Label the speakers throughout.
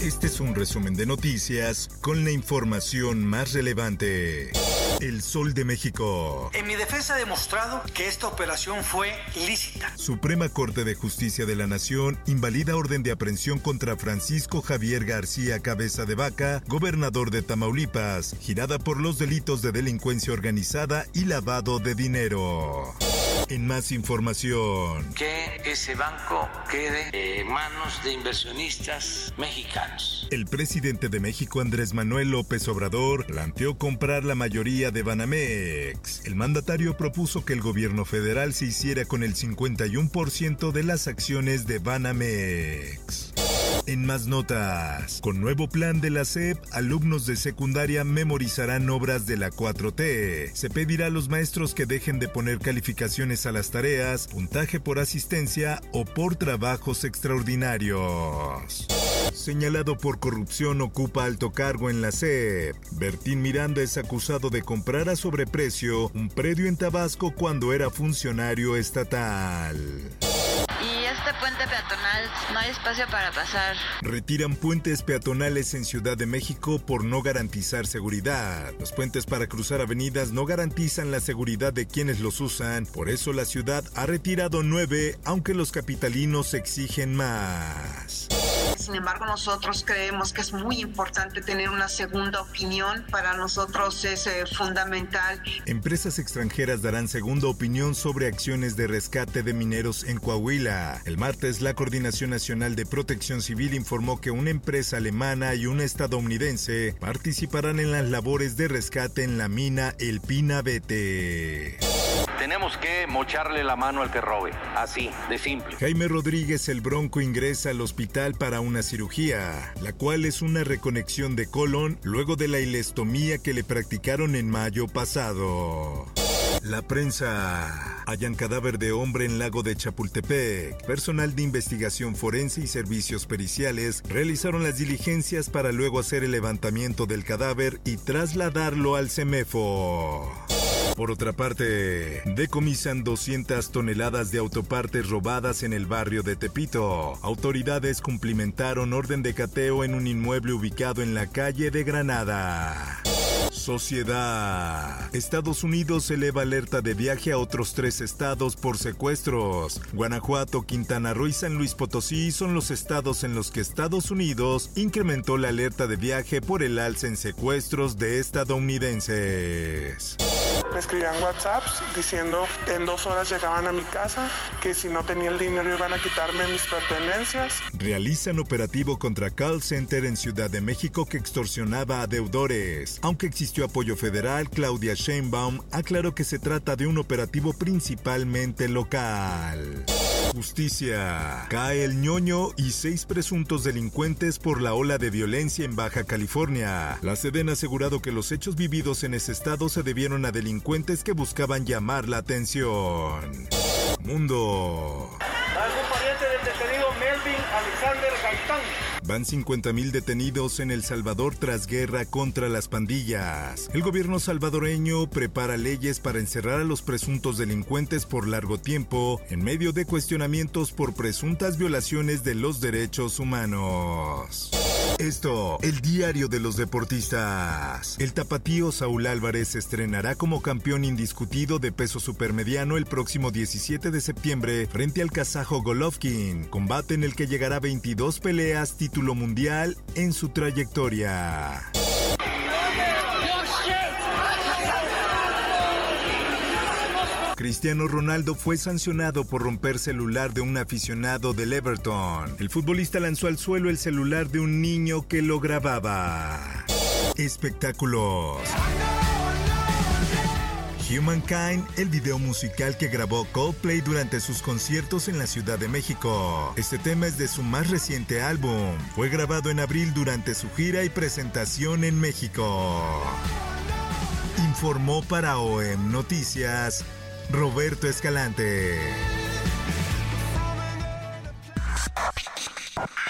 Speaker 1: Este es un resumen de noticias con la información más relevante. El Sol de México.
Speaker 2: En mi defensa he demostrado que esta operación fue lícita.
Speaker 1: Suprema Corte de Justicia de la Nación invalida orden de aprehensión contra Francisco Javier García Cabeza de Vaca, gobernador de Tamaulipas, girada por los delitos de delincuencia organizada y lavado de dinero. En más información.
Speaker 3: Que ese banco quede en manos de inversionistas mexicanos.
Speaker 1: El presidente de México, Andrés Manuel López Obrador, planteó comprar la mayoría de Banamex. El mandatario propuso que el gobierno federal se hiciera con el 51% de las acciones de Banamex. En más notas, con nuevo plan de la SEP, alumnos de secundaria memorizarán obras de la 4T. Se pedirá a los maestros que dejen de poner calificaciones a las tareas, puntaje por asistencia o por trabajos extraordinarios. Señalado por corrupción ocupa alto cargo en la SEP. Bertín Miranda es acusado de comprar a sobreprecio un predio en Tabasco cuando era funcionario estatal.
Speaker 4: Este puente peatonal no hay espacio para pasar.
Speaker 1: Retiran puentes peatonales en Ciudad de México por no garantizar seguridad. Los puentes para cruzar avenidas no garantizan la seguridad de quienes los usan, por eso la ciudad ha retirado nueve, aunque los capitalinos exigen más.
Speaker 5: Sin embargo, nosotros creemos que es muy importante tener una segunda opinión. Para nosotros es eh, fundamental.
Speaker 1: Empresas extranjeras darán segunda opinión sobre acciones de rescate de mineros en Coahuila. El martes, la Coordinación Nacional de Protección Civil informó que una empresa alemana y una estadounidense participarán en las labores de rescate en la mina El Pinabete.
Speaker 6: Tenemos que mocharle la mano al que robe, así, de simple.
Speaker 1: Jaime Rodríguez el Bronco ingresa al hospital para una cirugía, la cual es una reconexión de colon luego de la ilestomía que le practicaron en mayo pasado. La prensa. Hallan cadáver de hombre en lago de Chapultepec. Personal de investigación forense y servicios periciales realizaron las diligencias para luego hacer el levantamiento del cadáver y trasladarlo al CEMEFO. Por otra parte, decomisan 200 toneladas de autopartes robadas en el barrio de Tepito. Autoridades cumplimentaron orden de cateo en un inmueble ubicado en la calle de Granada. Sociedad. Estados Unidos eleva alerta de viaje a otros tres estados por secuestros. Guanajuato, Quintana Roo y San Luis Potosí son los estados en los que Estados Unidos incrementó la alerta de viaje por el alza en secuestros de estadounidenses.
Speaker 7: Escribían WhatsApps diciendo que en dos horas llegaban a mi casa, que si no tenía el dinero iban a quitarme mis pertenencias.
Speaker 1: Realizan operativo contra call center en Ciudad de México que extorsionaba a deudores. Aunque existió apoyo federal, Claudia Sheinbaum aclaró que se trata de un operativo principalmente local. Justicia. Cae el ñoño y seis presuntos delincuentes por la ola de violencia en Baja California. La Seden ha asegurado que los hechos vividos en ese estado se debieron a delincuentes que buscaban llamar la atención. Mundo.
Speaker 8: ¿Algún pariente del detenido Melvin Alexander Gaitán?
Speaker 1: Van 50.000 detenidos en El Salvador tras guerra contra las pandillas. El gobierno salvadoreño prepara leyes para encerrar a los presuntos delincuentes por largo tiempo en medio de cuestionamientos por presuntas violaciones de los derechos humanos. Esto, el diario de los deportistas. El tapatío Saúl Álvarez se estrenará como campeón indiscutido de peso supermediano el próximo 17 de septiembre frente al kazajo Golovkin, combate en el que llegará a 22 peleas título mundial en su trayectoria. Cristiano Ronaldo fue sancionado por romper celular de un aficionado del Everton. El futbolista lanzó al suelo el celular de un niño que lo grababa. Espectáculos. Humankind, el video musical que grabó Coldplay durante sus conciertos en la Ciudad de México. Este tema es de su más reciente álbum. Fue grabado en abril durante su gira y presentación en México. Informó para OEM Noticias Roberto Escalante.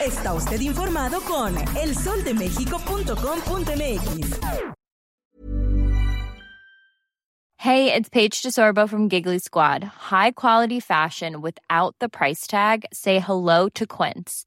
Speaker 9: Está usted informado con elsoldemexico.com.mx.
Speaker 10: Hey, it's Paige DeSorbo from Giggly Squad. High quality fashion without the price tag. Say hello to Quince.